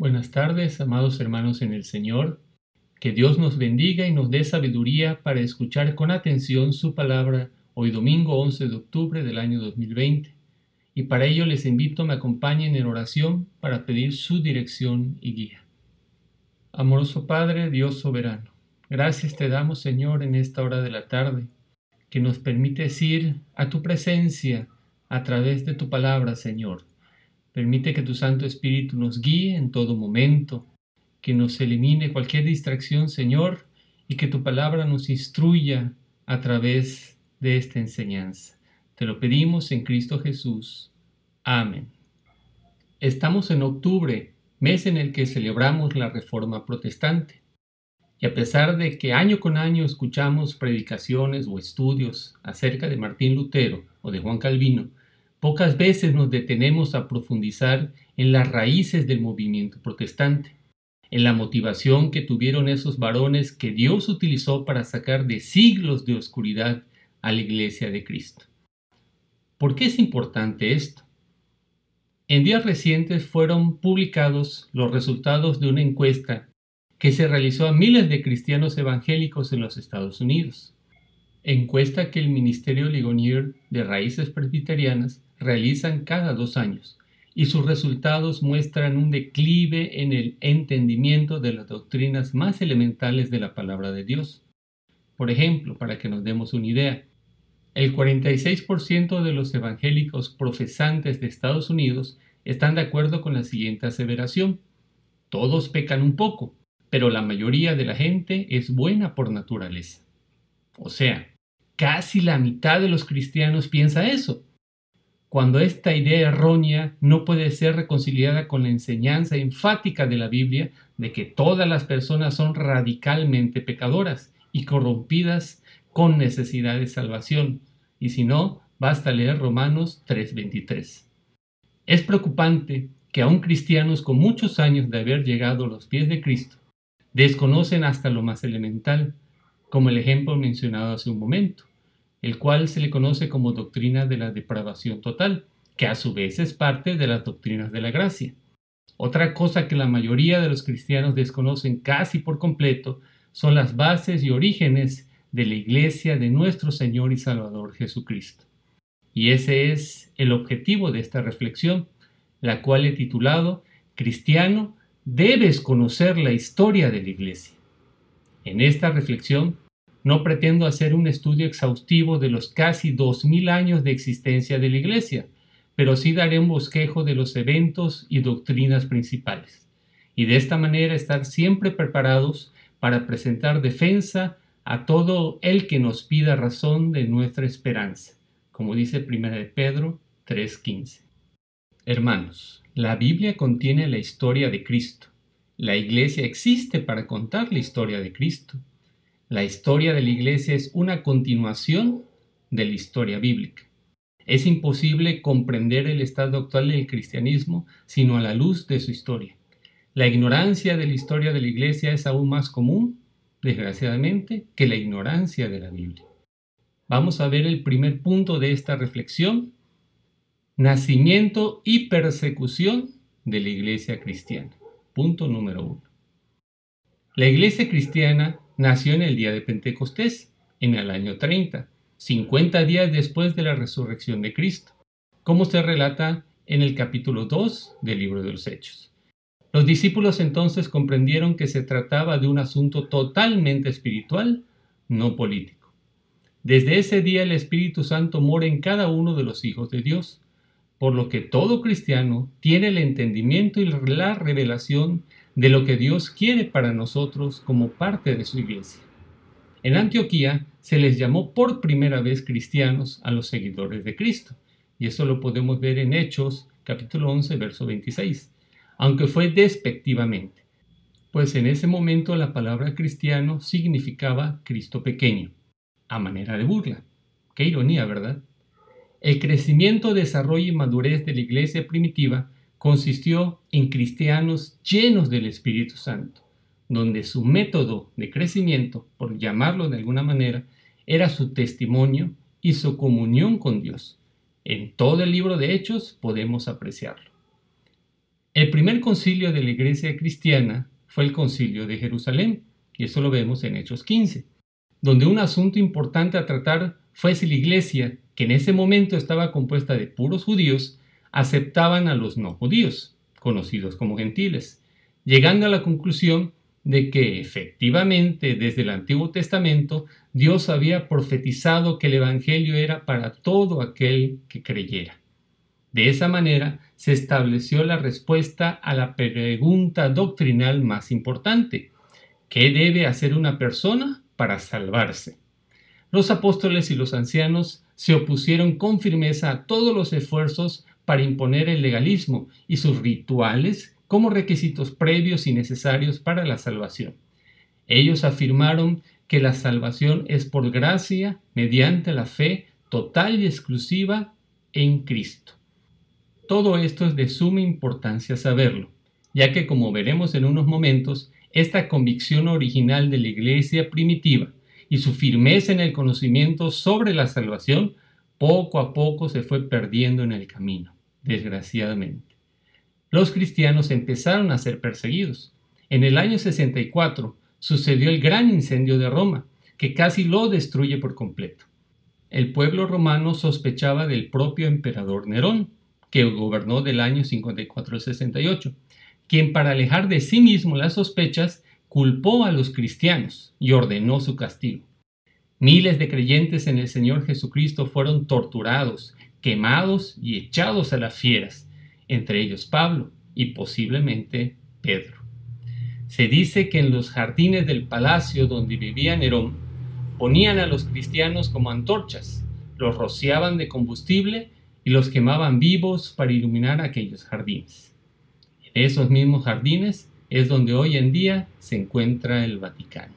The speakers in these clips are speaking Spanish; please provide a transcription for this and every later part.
Buenas tardes, amados hermanos en el Señor. Que Dios nos bendiga y nos dé sabiduría para escuchar con atención su palabra hoy domingo 11 de octubre del año 2020. Y para ello les invito a me acompañen en oración para pedir su dirección y guía. Amoroso Padre, Dios soberano, gracias te damos Señor en esta hora de la tarde, que nos permites ir a tu presencia a través de tu palabra, Señor Permite que tu Santo Espíritu nos guíe en todo momento, que nos elimine cualquier distracción, Señor, y que tu palabra nos instruya a través de esta enseñanza. Te lo pedimos en Cristo Jesús. Amén. Estamos en octubre, mes en el que celebramos la Reforma Protestante. Y a pesar de que año con año escuchamos predicaciones o estudios acerca de Martín Lutero o de Juan Calvino, Pocas veces nos detenemos a profundizar en las raíces del movimiento protestante, en la motivación que tuvieron esos varones que Dios utilizó para sacar de siglos de oscuridad a la iglesia de Cristo. ¿Por qué es importante esto? En días recientes fueron publicados los resultados de una encuesta que se realizó a miles de cristianos evangélicos en los Estados Unidos. Encuesta que el Ministerio Ligonier de Raíces Presbiterianas realizan cada dos años y sus resultados muestran un declive en el entendimiento de las doctrinas más elementales de la palabra de Dios. Por ejemplo, para que nos demos una idea, el 46% de los evangélicos profesantes de Estados Unidos están de acuerdo con la siguiente aseveración. Todos pecan un poco, pero la mayoría de la gente es buena por naturaleza. O sea, casi la mitad de los cristianos piensa eso cuando esta idea errónea no puede ser reconciliada con la enseñanza enfática de la Biblia de que todas las personas son radicalmente pecadoras y corrompidas con necesidad de salvación. Y si no, basta leer Romanos 3:23. Es preocupante que aún cristianos con muchos años de haber llegado a los pies de Cristo desconocen hasta lo más elemental, como el ejemplo mencionado hace un momento el cual se le conoce como doctrina de la depravación total, que a su vez es parte de las doctrinas de la gracia. Otra cosa que la mayoría de los cristianos desconocen casi por completo son las bases y orígenes de la iglesia de nuestro Señor y Salvador Jesucristo. Y ese es el objetivo de esta reflexión, la cual he titulado Cristiano, debes conocer la historia de la iglesia. En esta reflexión no pretendo hacer un estudio exhaustivo de los casi dos mil años de existencia de la Iglesia, pero sí daré un bosquejo de los eventos y doctrinas principales, y de esta manera estar siempre preparados para presentar defensa a todo el que nos pida razón de nuestra esperanza, como dice 1 de Pedro 3:15. Hermanos, la Biblia contiene la historia de Cristo. La Iglesia existe para contar la historia de Cristo. La historia de la Iglesia es una continuación de la historia bíblica. Es imposible comprender el estado actual del cristianismo sino a la luz de su historia. La ignorancia de la historia de la Iglesia es aún más común, desgraciadamente, que la ignorancia de la Biblia. Vamos a ver el primer punto de esta reflexión, nacimiento y persecución de la Iglesia cristiana. Punto número uno. La Iglesia cristiana nació en el día de Pentecostés, en el año 30, 50 días después de la resurrección de Cristo, como se relata en el capítulo 2 del libro de los Hechos. Los discípulos entonces comprendieron que se trataba de un asunto totalmente espiritual, no político. Desde ese día el Espíritu Santo mora en cada uno de los hijos de Dios, por lo que todo cristiano tiene el entendimiento y la revelación de lo que Dios quiere para nosotros como parte de su iglesia. En Antioquía se les llamó por primera vez cristianos a los seguidores de Cristo, y eso lo podemos ver en Hechos capítulo 11, verso 26, aunque fue despectivamente, pues en ese momento la palabra cristiano significaba Cristo pequeño, a manera de burla. Qué ironía, ¿verdad? El crecimiento, desarrollo y madurez de la iglesia primitiva consistió en cristianos llenos del Espíritu Santo, donde su método de crecimiento, por llamarlo de alguna manera, era su testimonio y su comunión con Dios. En todo el libro de Hechos podemos apreciarlo. El primer concilio de la iglesia cristiana fue el concilio de Jerusalén, y eso lo vemos en Hechos 15, donde un asunto importante a tratar fue si la iglesia, que en ese momento estaba compuesta de puros judíos, aceptaban a los no judíos, conocidos como gentiles, llegando a la conclusión de que efectivamente desde el Antiguo Testamento Dios había profetizado que el Evangelio era para todo aquel que creyera. De esa manera se estableció la respuesta a la pregunta doctrinal más importante. ¿Qué debe hacer una persona para salvarse? Los apóstoles y los ancianos se opusieron con firmeza a todos los esfuerzos para imponer el legalismo y sus rituales como requisitos previos y necesarios para la salvación. Ellos afirmaron que la salvación es por gracia mediante la fe total y exclusiva en Cristo. Todo esto es de suma importancia saberlo, ya que como veremos en unos momentos, esta convicción original de la iglesia primitiva y su firmeza en el conocimiento sobre la salvación poco a poco se fue perdiendo en el camino desgraciadamente. Los cristianos empezaron a ser perseguidos. En el año 64 sucedió el gran incendio de Roma, que casi lo destruye por completo. El pueblo romano sospechaba del propio emperador Nerón, que gobernó del año 54 al 68, quien para alejar de sí mismo las sospechas culpó a los cristianos y ordenó su castigo. Miles de creyentes en el Señor Jesucristo fueron torturados quemados y echados a las fieras, entre ellos Pablo y posiblemente Pedro. Se dice que en los jardines del palacio donde vivía Nerón ponían a los cristianos como antorchas, los rociaban de combustible y los quemaban vivos para iluminar aquellos jardines. En esos mismos jardines es donde hoy en día se encuentra el Vaticano.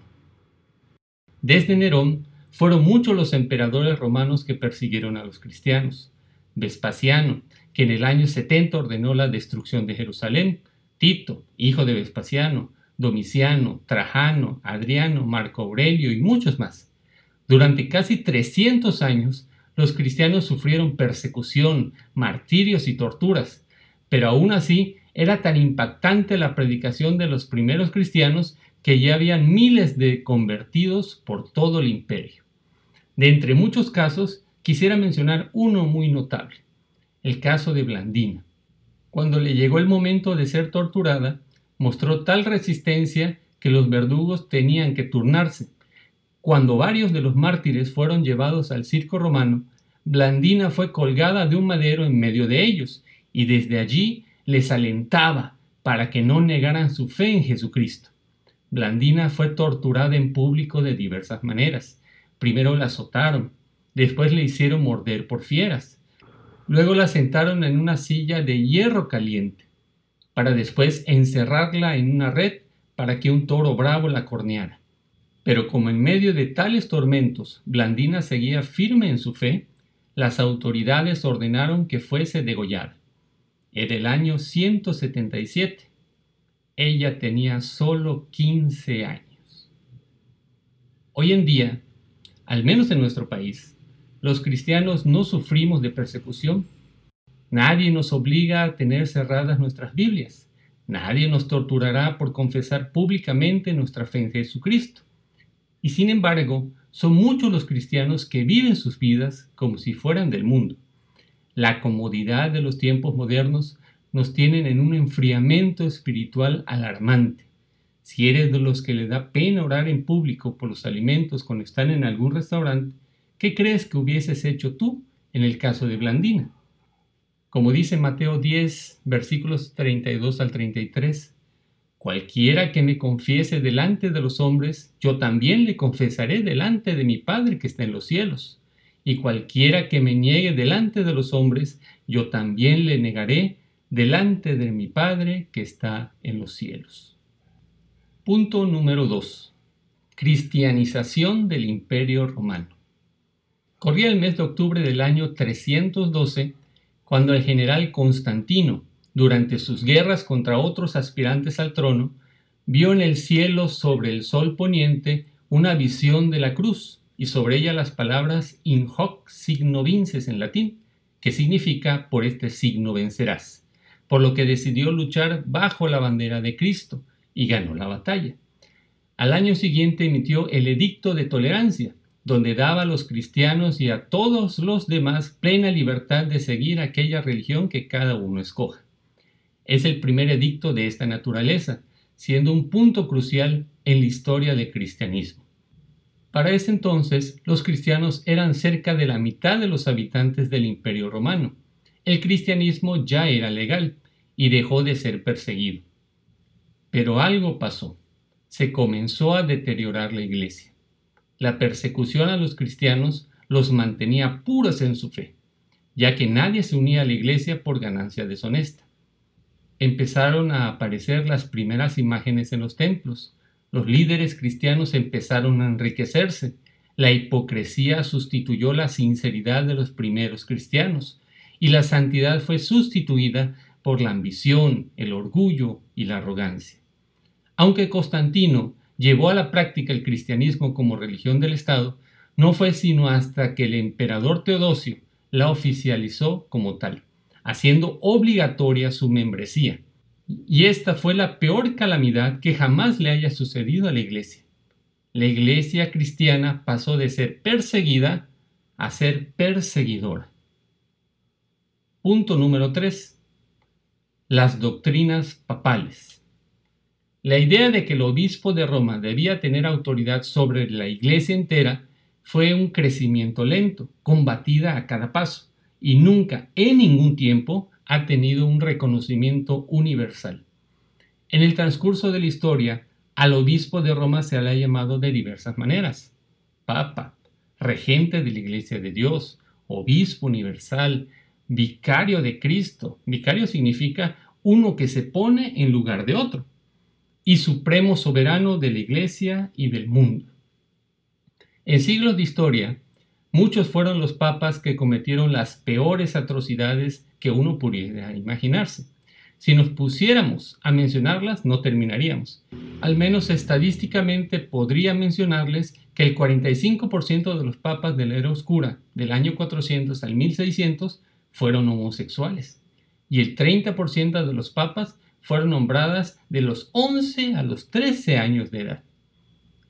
Desde Nerón fueron muchos los emperadores romanos que persiguieron a los cristianos. Vespasiano, que en el año 70 ordenó la destrucción de Jerusalén, Tito, hijo de Vespasiano, Domiciano, Trajano, Adriano, Marco Aurelio y muchos más. Durante casi 300 años, los cristianos sufrieron persecución, martirios y torturas, pero aún así era tan impactante la predicación de los primeros cristianos que ya habían miles de convertidos por todo el imperio. De entre muchos casos, quisiera mencionar uno muy notable, el caso de Blandina. Cuando le llegó el momento de ser torturada, mostró tal resistencia que los verdugos tenían que turnarse. Cuando varios de los mártires fueron llevados al circo romano, Blandina fue colgada de un madero en medio de ellos, y desde allí les alentaba para que no negaran su fe en Jesucristo. Blandina fue torturada en público de diversas maneras. Primero la azotaron, Después le hicieron morder por fieras. Luego la sentaron en una silla de hierro caliente, para después encerrarla en una red para que un toro bravo la corneara. Pero como en medio de tales tormentos Blandina seguía firme en su fe, las autoridades ordenaron que fuese degollada. Era el año 177. Ella tenía solo 15 años. Hoy en día, al menos en nuestro país, los cristianos no sufrimos de persecución. Nadie nos obliga a tener cerradas nuestras Biblias. Nadie nos torturará por confesar públicamente nuestra fe en Jesucristo. Y sin embargo, son muchos los cristianos que viven sus vidas como si fueran del mundo. La comodidad de los tiempos modernos nos tienen en un enfriamiento espiritual alarmante. Si eres de los que le da pena orar en público por los alimentos cuando están en algún restaurante, ¿Qué crees que hubieses hecho tú en el caso de Blandina? Como dice Mateo 10, versículos 32 al 33, Cualquiera que me confiese delante de los hombres, yo también le confesaré delante de mi Padre que está en los cielos. Y cualquiera que me niegue delante de los hombres, yo también le negaré delante de mi Padre que está en los cielos. Punto número 2. Cristianización del Imperio Romano. Corría el mes de octubre del año 312 cuando el general Constantino, durante sus guerras contra otros aspirantes al trono, vio en el cielo sobre el sol poniente una visión de la cruz y sobre ella las palabras in hoc signo vinces en latín, que significa por este signo vencerás. por lo que decidió luchar bajo la bandera de Cristo y ganó la batalla. Al año siguiente emitió el Edicto de Tolerancia, donde daba a los cristianos y a todos los demás plena libertad de seguir aquella religión que cada uno escoja. Es el primer edicto de esta naturaleza, siendo un punto crucial en la historia del cristianismo. Para ese entonces, los cristianos eran cerca de la mitad de los habitantes del Imperio romano. El cristianismo ya era legal y dejó de ser perseguido. Pero algo pasó. Se comenzó a deteriorar la iglesia. La persecución a los cristianos los mantenía puros en su fe, ya que nadie se unía a la iglesia por ganancia deshonesta. Empezaron a aparecer las primeras imágenes en los templos. Los líderes cristianos empezaron a enriquecerse. La hipocresía sustituyó la sinceridad de los primeros cristianos y la santidad fue sustituida por la ambición, el orgullo y la arrogancia. Aunque Constantino llevó a la práctica el cristianismo como religión del Estado, no fue sino hasta que el emperador Teodosio la oficializó como tal, haciendo obligatoria su membresía. Y esta fue la peor calamidad que jamás le haya sucedido a la iglesia. La iglesia cristiana pasó de ser perseguida a ser perseguidora. Punto número 3. Las doctrinas papales. La idea de que el obispo de Roma debía tener autoridad sobre la iglesia entera fue un crecimiento lento, combatida a cada paso, y nunca, en ningún tiempo, ha tenido un reconocimiento universal. En el transcurso de la historia, al obispo de Roma se le ha llamado de diversas maneras. Papa, regente de la Iglesia de Dios, obispo universal, vicario de Cristo. Vicario significa uno que se pone en lugar de otro y supremo soberano de la Iglesia y del mundo. En siglos de historia, muchos fueron los papas que cometieron las peores atrocidades que uno pudiera imaginarse. Si nos pusiéramos a mencionarlas, no terminaríamos. Al menos estadísticamente podría mencionarles que el 45% de los papas de la era oscura del año 400 al 1600 fueron homosexuales y el 30% de los papas fueron nombradas de los 11 a los 13 años de edad.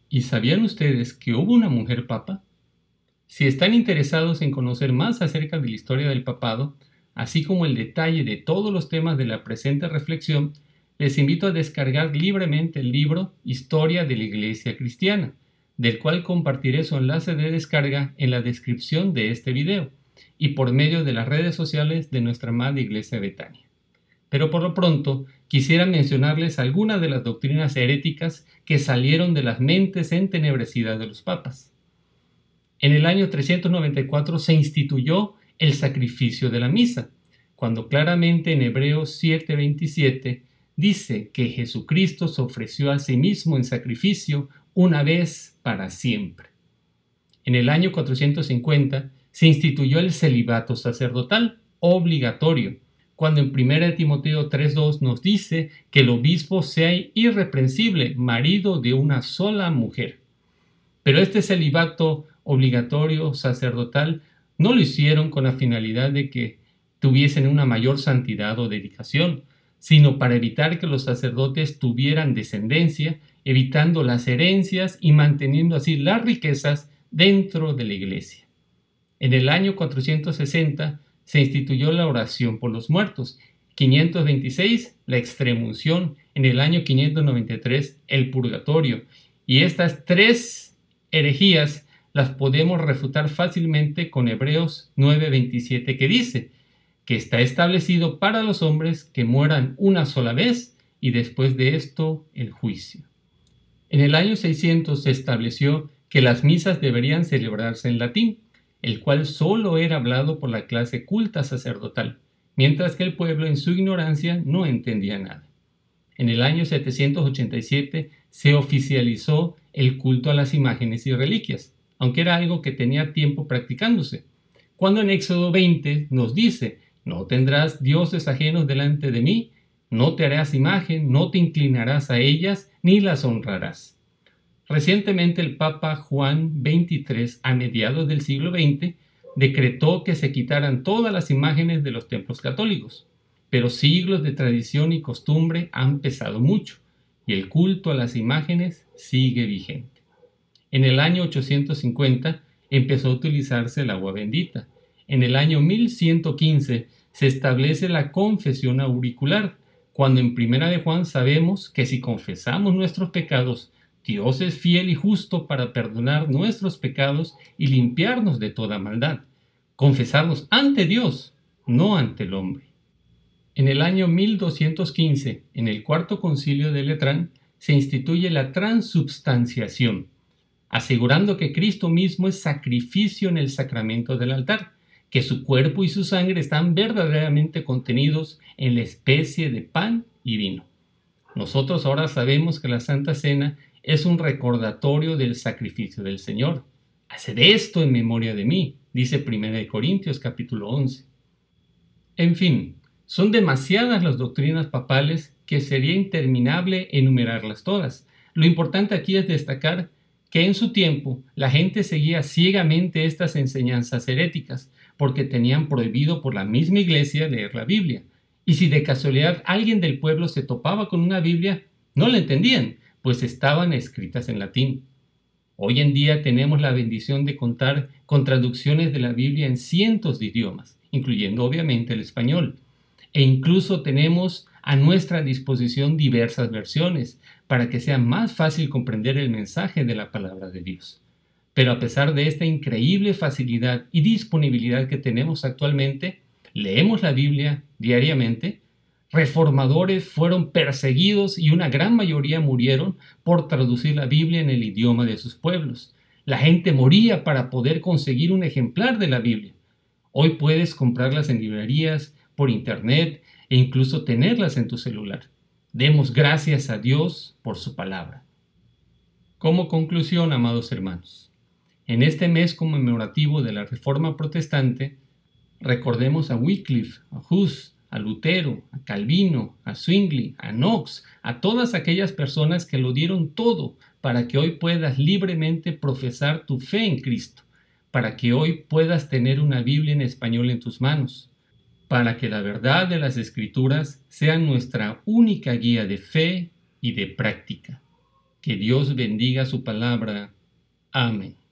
¿Y sabían ustedes que hubo una mujer papa? Si están interesados en conocer más acerca de la historia del papado, así como el detalle de todos los temas de la presente reflexión, les invito a descargar libremente el libro Historia de la Iglesia Cristiana, del cual compartiré su enlace de descarga en la descripción de este video y por medio de las redes sociales de nuestra amada Iglesia Betania. Pero por lo pronto quisiera mencionarles algunas de las doctrinas heréticas que salieron de las mentes entenebrecidas de los papas. En el año 394 se instituyó el sacrificio de la misa, cuando claramente en Hebreos 7:27 dice que Jesucristo se ofreció a sí mismo en sacrificio una vez para siempre. En el año 450 se instituyó el celibato sacerdotal obligatorio, cuando en 1 Timoteo 3.2 nos dice que el obispo sea irreprensible, marido de una sola mujer. Pero este celibato obligatorio sacerdotal no lo hicieron con la finalidad de que tuviesen una mayor santidad o dedicación, sino para evitar que los sacerdotes tuvieran descendencia, evitando las herencias y manteniendo así las riquezas dentro de la iglesia. En el año 460 se instituyó la oración por los muertos. 526, la extremunción. En el año 593, el purgatorio. Y estas tres herejías las podemos refutar fácilmente con Hebreos 9:27 que dice que está establecido para los hombres que mueran una sola vez y después de esto el juicio. En el año 600 se estableció que las misas deberían celebrarse en latín el cual solo era hablado por la clase culta sacerdotal, mientras que el pueblo en su ignorancia no entendía nada. En el año 787 se oficializó el culto a las imágenes y reliquias, aunque era algo que tenía tiempo practicándose. Cuando en Éxodo 20 nos dice, no tendrás dioses ajenos delante de mí, no te harás imagen, no te inclinarás a ellas, ni las honrarás. Recientemente el Papa Juan XXIII, a mediados del siglo XX, decretó que se quitaran todas las imágenes de los templos católicos, pero siglos de tradición y costumbre han pesado mucho y el culto a las imágenes sigue vigente. En el año 850 empezó a utilizarse el agua bendita. En el año 1115 se establece la confesión auricular, cuando en Primera de Juan sabemos que si confesamos nuestros pecados, Dios es fiel y justo para perdonar nuestros pecados y limpiarnos de toda maldad. Confesarnos ante Dios, no ante el hombre. En el año 1215, en el cuarto concilio de Letrán, se instituye la transubstanciación, asegurando que Cristo mismo es sacrificio en el sacramento del altar, que su cuerpo y su sangre están verdaderamente contenidos en la especie de pan y vino. Nosotros ahora sabemos que la Santa Cena es un recordatorio del sacrificio del Señor. Haced esto en memoria de mí, dice 1 Corintios capítulo 11. En fin, son demasiadas las doctrinas papales que sería interminable enumerarlas todas. Lo importante aquí es destacar que en su tiempo la gente seguía ciegamente estas enseñanzas heréticas, porque tenían prohibido por la misma iglesia leer la Biblia. Y si de casualidad alguien del pueblo se topaba con una Biblia, no la entendían, pues estaban escritas en latín. Hoy en día tenemos la bendición de contar con traducciones de la Biblia en cientos de idiomas, incluyendo obviamente el español. E incluso tenemos a nuestra disposición diversas versiones para que sea más fácil comprender el mensaje de la palabra de Dios. Pero a pesar de esta increíble facilidad y disponibilidad que tenemos actualmente, leemos la Biblia diariamente, reformadores fueron perseguidos y una gran mayoría murieron por traducir la Biblia en el idioma de sus pueblos. La gente moría para poder conseguir un ejemplar de la Biblia. Hoy puedes comprarlas en librerías, por internet e incluso tenerlas en tu celular. Demos gracias a Dios por su palabra. Como conclusión, amados hermanos, en este mes conmemorativo de la Reforma Protestante, recordemos a Wycliffe, a Hus, a Lutero, a Calvino, a Zwingli, a Knox, a todas aquellas personas que lo dieron todo para que hoy puedas libremente profesar tu fe en Cristo, para que hoy puedas tener una Biblia en español en tus manos, para que la verdad de las escrituras sea nuestra única guía de fe y de práctica. Que Dios bendiga su palabra. Amén.